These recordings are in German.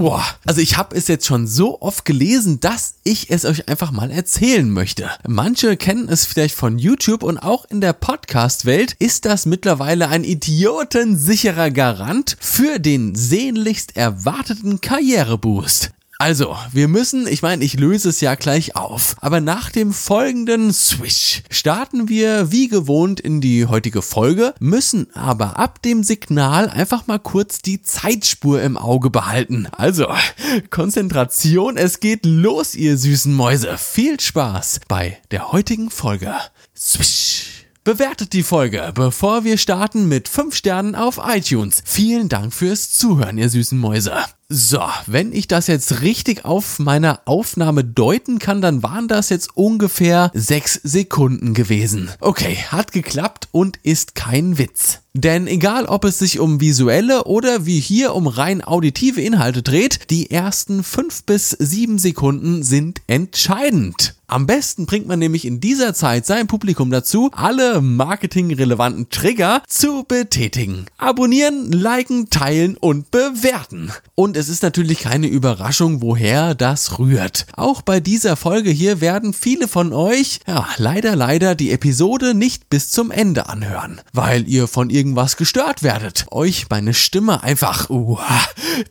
Boah, also ich habe es jetzt schon so oft gelesen, dass ich es euch einfach mal erzählen möchte. Manche kennen es vielleicht von YouTube und auch in der Podcast-Welt ist das mittlerweile ein idiotensicherer Garant für den sehnlichst erwarteten Karriereboost. Also, wir müssen, ich meine, ich löse es ja gleich auf, aber nach dem folgenden Swish starten wir wie gewohnt in die heutige Folge, müssen aber ab dem Signal einfach mal kurz die Zeitspur im Auge behalten. Also, Konzentration, es geht los, ihr süßen Mäuse. Viel Spaß bei der heutigen Folge. Swish. Bewertet die Folge, bevor wir starten mit 5 Sternen auf iTunes. Vielen Dank fürs Zuhören, ihr süßen Mäuse. So, wenn ich das jetzt richtig auf meiner Aufnahme deuten kann, dann waren das jetzt ungefähr sechs Sekunden gewesen. Okay, hat geklappt und ist kein Witz. Denn egal ob es sich um visuelle oder wie hier um rein auditive Inhalte dreht, die ersten fünf bis sieben Sekunden sind entscheidend. Am besten bringt man nämlich in dieser Zeit sein Publikum dazu, alle marketingrelevanten Trigger zu betätigen. Abonnieren, liken, teilen und bewerten. Und es ist natürlich keine Überraschung, woher das rührt. Auch bei dieser Folge hier werden viele von euch, ja, leider, leider die Episode nicht bis zum Ende anhören, weil ihr von irgendwas gestört werdet, euch meine Stimme einfach uh,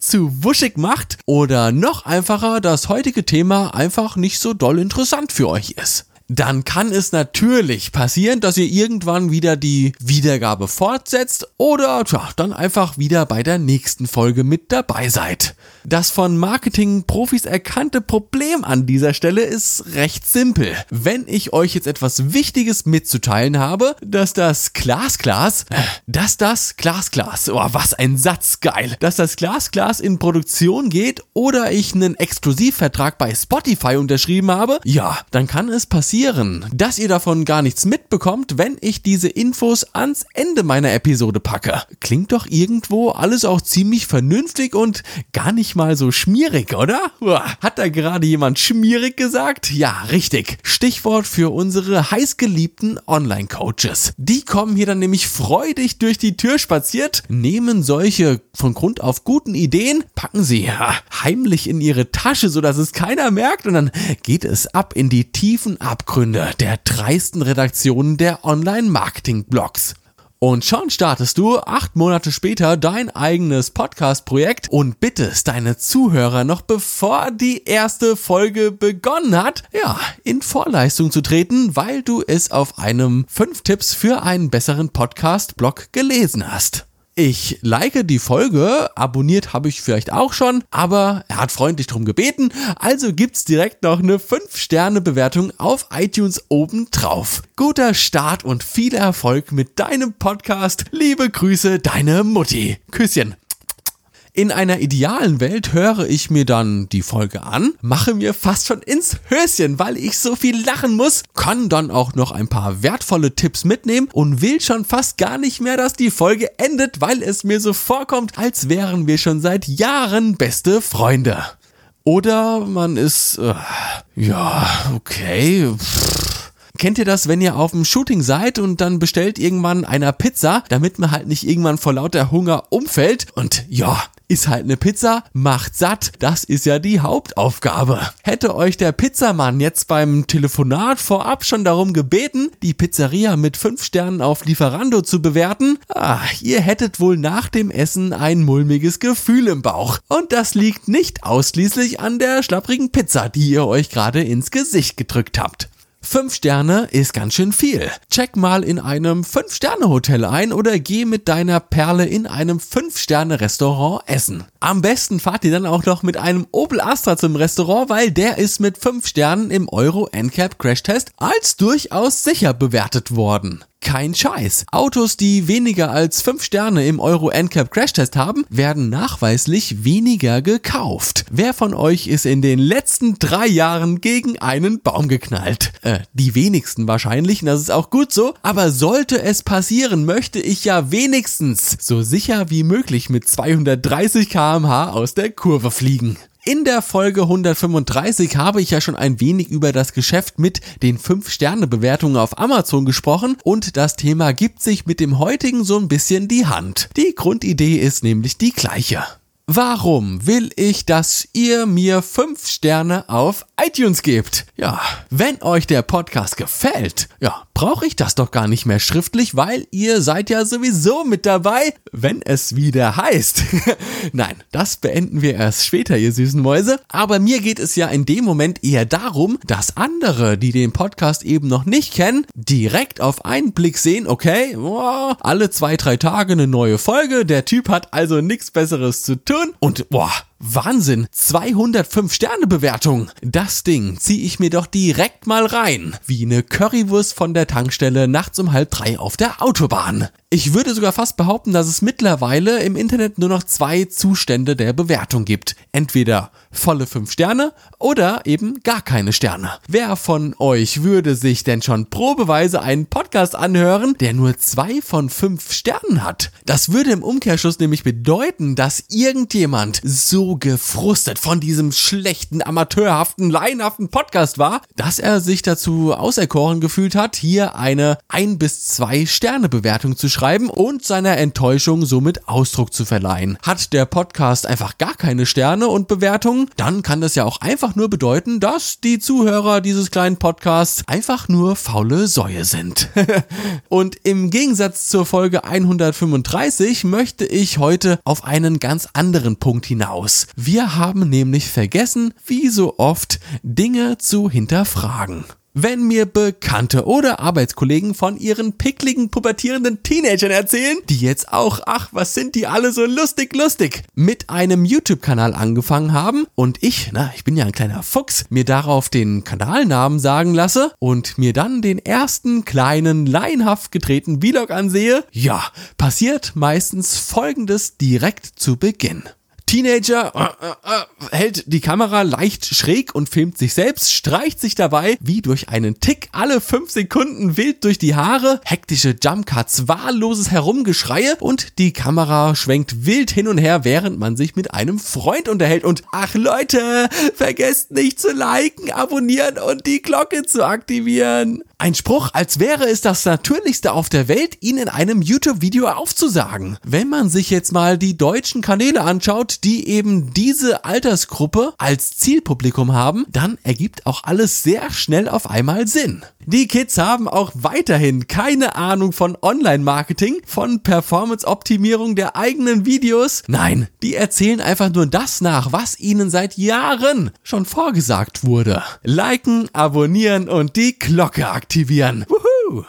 zu wuschig macht oder noch einfacher das heutige Thema einfach nicht so doll interessant für euch ist dann kann es natürlich passieren, dass ihr irgendwann wieder die Wiedergabe fortsetzt oder tja, dann einfach wieder bei der nächsten Folge mit dabei seid. Das von Marketing-Profis erkannte Problem an dieser Stelle ist recht simpel. Wenn ich euch jetzt etwas Wichtiges mitzuteilen habe, dass das Glasglas, dass das Glasglas, oh, was ein Satz, geil, dass das Glasglas in Produktion geht oder ich einen Exklusivvertrag bei Spotify unterschrieben habe, ja, dann kann es passieren, dass ihr davon gar nichts mitbekommt, wenn ich diese Infos ans Ende meiner Episode packe. Klingt doch irgendwo alles auch ziemlich vernünftig und gar nicht mal so schmierig, oder? Hat da gerade jemand schmierig gesagt? Ja, richtig. Stichwort für unsere heißgeliebten Online-Coaches. Die kommen hier dann nämlich freudig durch die Tür spaziert, nehmen solche von Grund auf guten Ideen, packen sie ja, heimlich in ihre Tasche, sodass es keiner merkt und dann geht es ab in die tiefen Abgründe der dreisten Redaktionen der Online-Marketing-Blogs. Und schon startest du acht Monate später dein eigenes Podcast-Projekt und bittest deine Zuhörer noch bevor die erste Folge begonnen hat, ja, in Vorleistung zu treten, weil du es auf einem 5 Tipps für einen besseren Podcast-Blog gelesen hast. Ich like die Folge, abonniert habe ich vielleicht auch schon, aber er hat freundlich drum gebeten, also gibt's direkt noch eine 5-Sterne-Bewertung auf iTunes oben drauf. Guter Start und viel Erfolg mit deinem Podcast. Liebe Grüße, deine Mutti. Küsschen. In einer idealen Welt höre ich mir dann die Folge an, mache mir fast schon ins Höschen, weil ich so viel lachen muss, kann dann auch noch ein paar wertvolle Tipps mitnehmen und will schon fast gar nicht mehr, dass die Folge endet, weil es mir so vorkommt, als wären wir schon seit Jahren beste Freunde. Oder man ist, äh, ja, okay. Kennt ihr das, wenn ihr auf dem Shooting seid und dann bestellt irgendwann einer Pizza, damit man halt nicht irgendwann vor lauter Hunger umfällt? Und ja, ist halt eine Pizza, macht satt, das ist ja die Hauptaufgabe. Hätte euch der Pizzamann jetzt beim Telefonat vorab schon darum gebeten, die Pizzeria mit 5 Sternen auf Lieferando zu bewerten, ah, ihr hättet wohl nach dem Essen ein mulmiges Gefühl im Bauch. Und das liegt nicht ausschließlich an der schlapprigen Pizza, die ihr euch gerade ins Gesicht gedrückt habt. Fünf Sterne ist ganz schön viel. Check mal in einem Fünf-Sterne-Hotel ein oder geh mit deiner Perle in einem Fünf-Sterne-Restaurant essen. Am besten fahrt ihr dann auch noch mit einem Opel Astra zum Restaurant, weil der ist mit fünf Sternen im Euro NCAP Crashtest als durchaus sicher bewertet worden. Kein Scheiß. Autos, die weniger als 5 Sterne im Euro NCAP Crashtest haben, werden nachweislich weniger gekauft. Wer von euch ist in den letzten drei Jahren gegen einen Baum geknallt? Äh, die wenigsten wahrscheinlich, das ist auch gut so. Aber sollte es passieren, möchte ich ja wenigstens so sicher wie möglich mit 230 kmh aus der Kurve fliegen. In der Folge 135 habe ich ja schon ein wenig über das Geschäft mit den 5-Sterne-Bewertungen auf Amazon gesprochen und das Thema gibt sich mit dem heutigen so ein bisschen die Hand. Die Grundidee ist nämlich die gleiche. Warum will ich, dass ihr mir fünf Sterne auf iTunes gebt? Ja, wenn euch der Podcast gefällt, ja, brauche ich das doch gar nicht mehr schriftlich, weil ihr seid ja sowieso mit dabei, wenn es wieder heißt. Nein, das beenden wir erst später, ihr süßen Mäuse. Aber mir geht es ja in dem Moment eher darum, dass andere, die den Podcast eben noch nicht kennen, direkt auf einen Blick sehen, okay, boah, alle zwei, drei Tage eine neue Folge, der Typ hat also nichts Besseres zu tun und boah, Wahnsinn, 205 Sterne Bewertung. Das Ding ziehe ich mir doch direkt mal rein, wie eine Currywurst von der Tankstelle nachts um halb drei auf der Autobahn. Ich würde sogar fast behaupten, dass es mittlerweile im Internet nur noch zwei Zustände der Bewertung gibt. Entweder volle 5 Sterne oder eben gar keine Sterne. Wer von euch würde sich denn schon probeweise einen Podcast anhören, der nur zwei von fünf Sternen hat? Das würde im Umkehrschluss nämlich bedeuten, dass irgendjemand so gefrustet von diesem schlechten, amateurhaften, laienhaften Podcast war, dass er sich dazu auserkoren gefühlt hat, hier eine ein bis zwei Sterne Bewertung zu schreiben und seiner Enttäuschung somit Ausdruck zu verleihen. Hat der Podcast einfach gar keine Sterne und Bewertungen, dann kann das ja auch einfach nur bedeuten, dass die Zuhörer dieses kleinen Podcasts einfach nur faule Säue sind. und im Gegensatz zur Folge 135 möchte ich heute auf einen ganz anderen Punkt hinaus. Wir haben nämlich vergessen, wie so oft, Dinge zu hinterfragen. Wenn mir Bekannte oder Arbeitskollegen von ihren pickligen, pubertierenden Teenagern erzählen, die jetzt auch, ach, was sind die alle so lustig, lustig, mit einem YouTube-Kanal angefangen haben und ich, na, ich bin ja ein kleiner Fuchs, mir darauf den Kanalnamen sagen lasse und mir dann den ersten kleinen, laienhaft gedrehten Vlog ansehe, ja, passiert meistens folgendes direkt zu Beginn. Teenager äh, äh, äh, hält die Kamera leicht schräg und filmt sich selbst, streicht sich dabei wie durch einen Tick alle fünf Sekunden wild durch die Haare, hektische Jumpcuts, wahlloses Herumgeschreie und die Kamera schwenkt wild hin und her, während man sich mit einem Freund unterhält und ach Leute, vergesst nicht zu liken, abonnieren und die Glocke zu aktivieren. Ein Spruch, als wäre es das Natürlichste auf der Welt, ihn in einem YouTube-Video aufzusagen. Wenn man sich jetzt mal die deutschen Kanäle anschaut, die eben diese Altersgruppe als Zielpublikum haben, dann ergibt auch alles sehr schnell auf einmal Sinn. Die Kids haben auch weiterhin keine Ahnung von Online-Marketing, von Performance-Optimierung der eigenen Videos. Nein, die erzählen einfach nur das nach, was ihnen seit Jahren schon vorgesagt wurde. Liken, abonnieren und die Glocke aktivieren.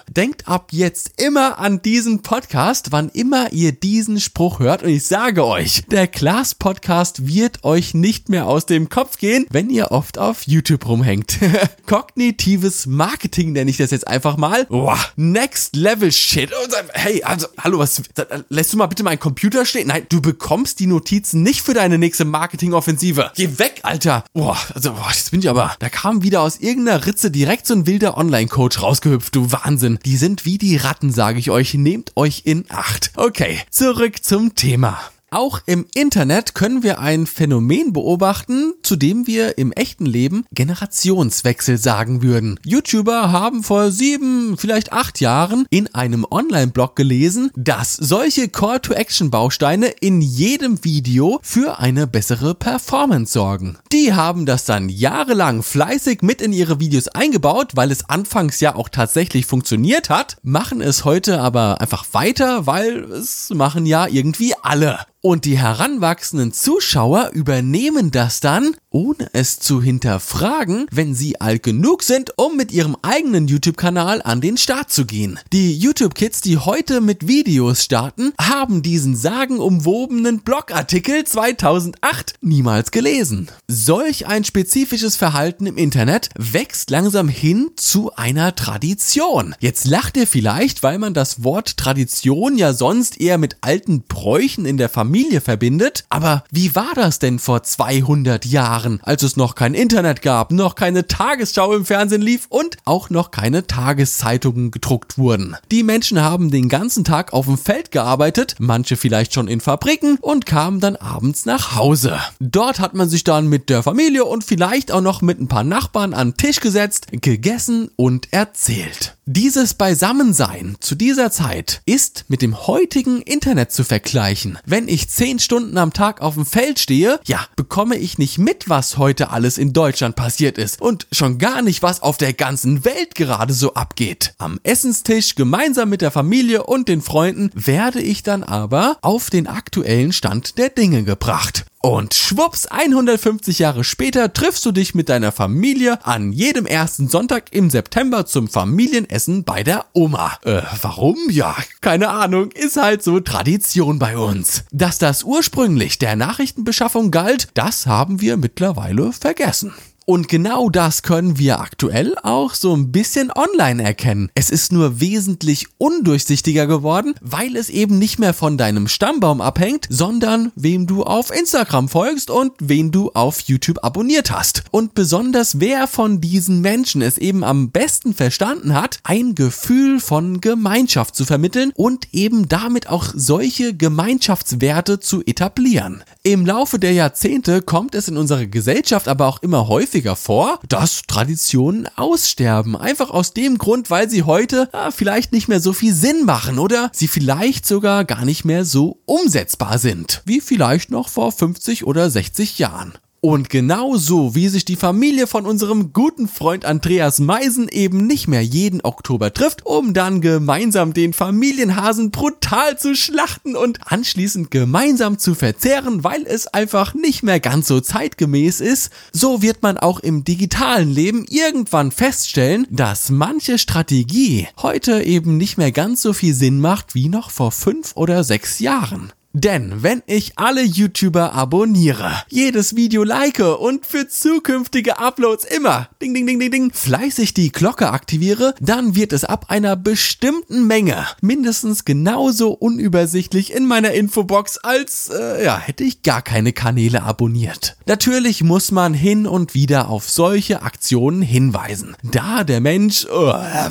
Denkt ab jetzt immer an diesen Podcast, wann immer ihr diesen Spruch hört und ich sage euch, der Klaas Podcast wird euch nicht mehr aus dem Kopf gehen, wenn ihr oft auf YouTube rumhängt. Kognitives Marketing nenne ich das jetzt einfach mal. Boah, next level shit. Hey, also, hallo, was, lässt du mal bitte meinen Computer stehen? Nein, du bekommst die Notizen nicht für deine nächste Marketingoffensive. Geh weg, Alter. Boah, also, boah, jetzt bin ich aber, da kam wieder aus irgendeiner Ritze direkt so ein wilder Online-Coach rausgehüpft, du Wahnsinn. Die sind wie die Ratten, sage ich euch. Nehmt euch in Acht. Okay, zurück zum Thema. Auch im Internet können wir ein Phänomen beobachten, zu dem wir im echten Leben Generationswechsel sagen würden. YouTuber haben vor sieben, vielleicht acht Jahren in einem Online-Blog gelesen, dass solche Call-to-Action-Bausteine in jedem Video für eine bessere Performance sorgen. Die haben das dann jahrelang fleißig mit in ihre Videos eingebaut, weil es anfangs ja auch tatsächlich funktioniert hat, machen es heute aber einfach weiter, weil es machen ja irgendwie alle. Und die heranwachsenden Zuschauer übernehmen das dann, ohne es zu hinterfragen, wenn sie alt genug sind, um mit ihrem eigenen YouTube-Kanal an den Start zu gehen. Die YouTube-Kids, die heute mit Videos starten, haben diesen sagenumwobenen Blogartikel 2008 niemals gelesen. Solch ein spezifisches Verhalten im Internet wächst langsam hin zu einer Tradition. Jetzt lacht ihr vielleicht, weil man das Wort Tradition ja sonst eher mit alten Bräuchen in der Familie Familie verbindet. Aber wie war das denn vor 200 Jahren, als es noch kein Internet gab, noch keine Tagesschau im Fernsehen lief und auch noch keine Tageszeitungen gedruckt wurden? Die Menschen haben den ganzen Tag auf dem Feld gearbeitet, manche vielleicht schon in Fabriken und kamen dann abends nach Hause. Dort hat man sich dann mit der Familie und vielleicht auch noch mit ein paar Nachbarn an den Tisch gesetzt, gegessen und erzählt. Dieses Beisammensein zu dieser Zeit ist mit dem heutigen Internet zu vergleichen. Wenn ich zehn Stunden am Tag auf dem Feld stehe, ja, bekomme ich nicht mit, was heute alles in Deutschland passiert ist und schon gar nicht, was auf der ganzen Welt gerade so abgeht. Am Essenstisch gemeinsam mit der Familie und den Freunden werde ich dann aber auf den aktuellen Stand der Dinge gebracht. Und schwupps, 150 Jahre später triffst du dich mit deiner Familie an jedem ersten Sonntag im September zum Familienessen bei der Oma. Äh, warum? Ja, keine Ahnung, ist halt so Tradition bei uns. Dass das ursprünglich der Nachrichtenbeschaffung galt, das haben wir mittlerweile vergessen. Und genau das können wir aktuell auch so ein bisschen online erkennen. Es ist nur wesentlich undurchsichtiger geworden, weil es eben nicht mehr von deinem Stammbaum abhängt, sondern wem du auf Instagram folgst und wen du auf YouTube abonniert hast. Und besonders wer von diesen Menschen es eben am besten verstanden hat, ein Gefühl von Gemeinschaft zu vermitteln und eben damit auch solche Gemeinschaftswerte zu etablieren. Im Laufe der Jahrzehnte kommt es in unserer Gesellschaft aber auch immer häufiger häufiger vor, dass Traditionen aussterben. Einfach aus dem Grund, weil sie heute ja, vielleicht nicht mehr so viel Sinn machen oder sie vielleicht sogar gar nicht mehr so umsetzbar sind, wie vielleicht noch vor 50 oder 60 Jahren. Und genauso wie sich die Familie von unserem guten Freund Andreas Meisen eben nicht mehr jeden Oktober trifft, um dann gemeinsam den Familienhasen brutal zu schlachten und anschließend gemeinsam zu verzehren, weil es einfach nicht mehr ganz so zeitgemäß ist, so wird man auch im digitalen Leben irgendwann feststellen, dass manche Strategie heute eben nicht mehr ganz so viel Sinn macht wie noch vor fünf oder sechs Jahren. Denn wenn ich alle YouTuber abonniere, jedes Video like und für zukünftige Uploads immer ding ding ding ding ding fleißig die Glocke aktiviere, dann wird es ab einer bestimmten Menge mindestens genauso unübersichtlich in meiner Infobox als äh, ja, hätte ich gar keine Kanäle abonniert. Natürlich muss man hin und wieder auf solche Aktionen hinweisen, da der Mensch äh,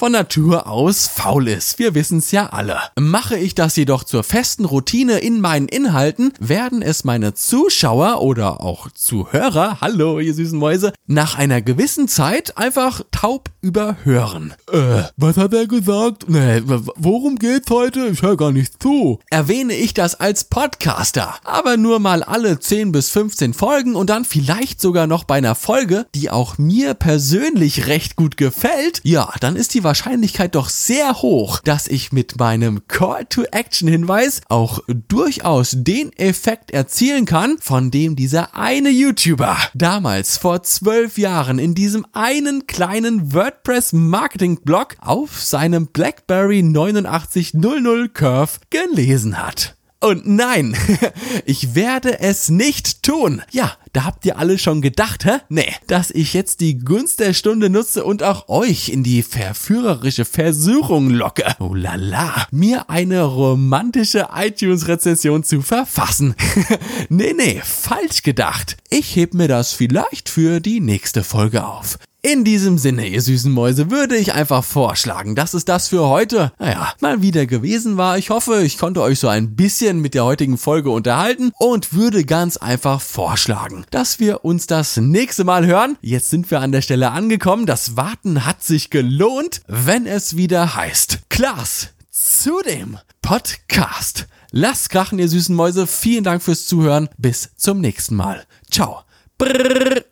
von Natur aus faul ist. Wir wissen's ja alle. Mache ich das jedoch zur festen Routine in meinen Inhalten, werden es meine Zuschauer oder auch Zuhörer, hallo ihr süßen Mäuse, nach einer gewissen Zeit einfach taub überhören. Äh, was hat er gesagt? Nee, worum geht's heute? Ich höre gar nicht zu. Erwähne ich das als Podcaster, aber nur mal alle 10 bis 15 Folgen und dann vielleicht sogar noch bei einer Folge, die auch mir persönlich recht gut gefällt, ja, dann ist die Wahrscheinlichkeit doch sehr hoch, dass ich mit meinem Call-to-Action-Hinweis auch durchaus den Effekt erzielen kann, von dem dieser eine YouTuber damals vor zwölf Jahren in diesem einen kleinen WordPress-Marketing-Blog auf seinem BlackBerry 8900 Curve gelesen hat. Und nein, ich werde es nicht tun. Ja, da habt ihr alle schon gedacht, hä? Nee, dass ich jetzt die Gunst der Stunde nutze und auch euch in die verführerische Versuchung locke. Oh la la, mir eine romantische iTunes-Rezension zu verfassen. nee, nee, falsch gedacht. Ich heb mir das vielleicht für die nächste Folge auf. In diesem Sinne, ihr süßen Mäuse, würde ich einfach vorschlagen, dass es das für heute, naja, mal wieder gewesen war. Ich hoffe, ich konnte euch so ein bisschen mit der heutigen Folge unterhalten und würde ganz einfach vorschlagen, dass wir uns das nächste Mal hören. Jetzt sind wir an der Stelle angekommen. Das Warten hat sich gelohnt, wenn es wieder heißt. Klaas, zu dem Podcast. Lasst krachen, ihr süßen Mäuse. Vielen Dank fürs Zuhören. Bis zum nächsten Mal. Ciao. Brrr.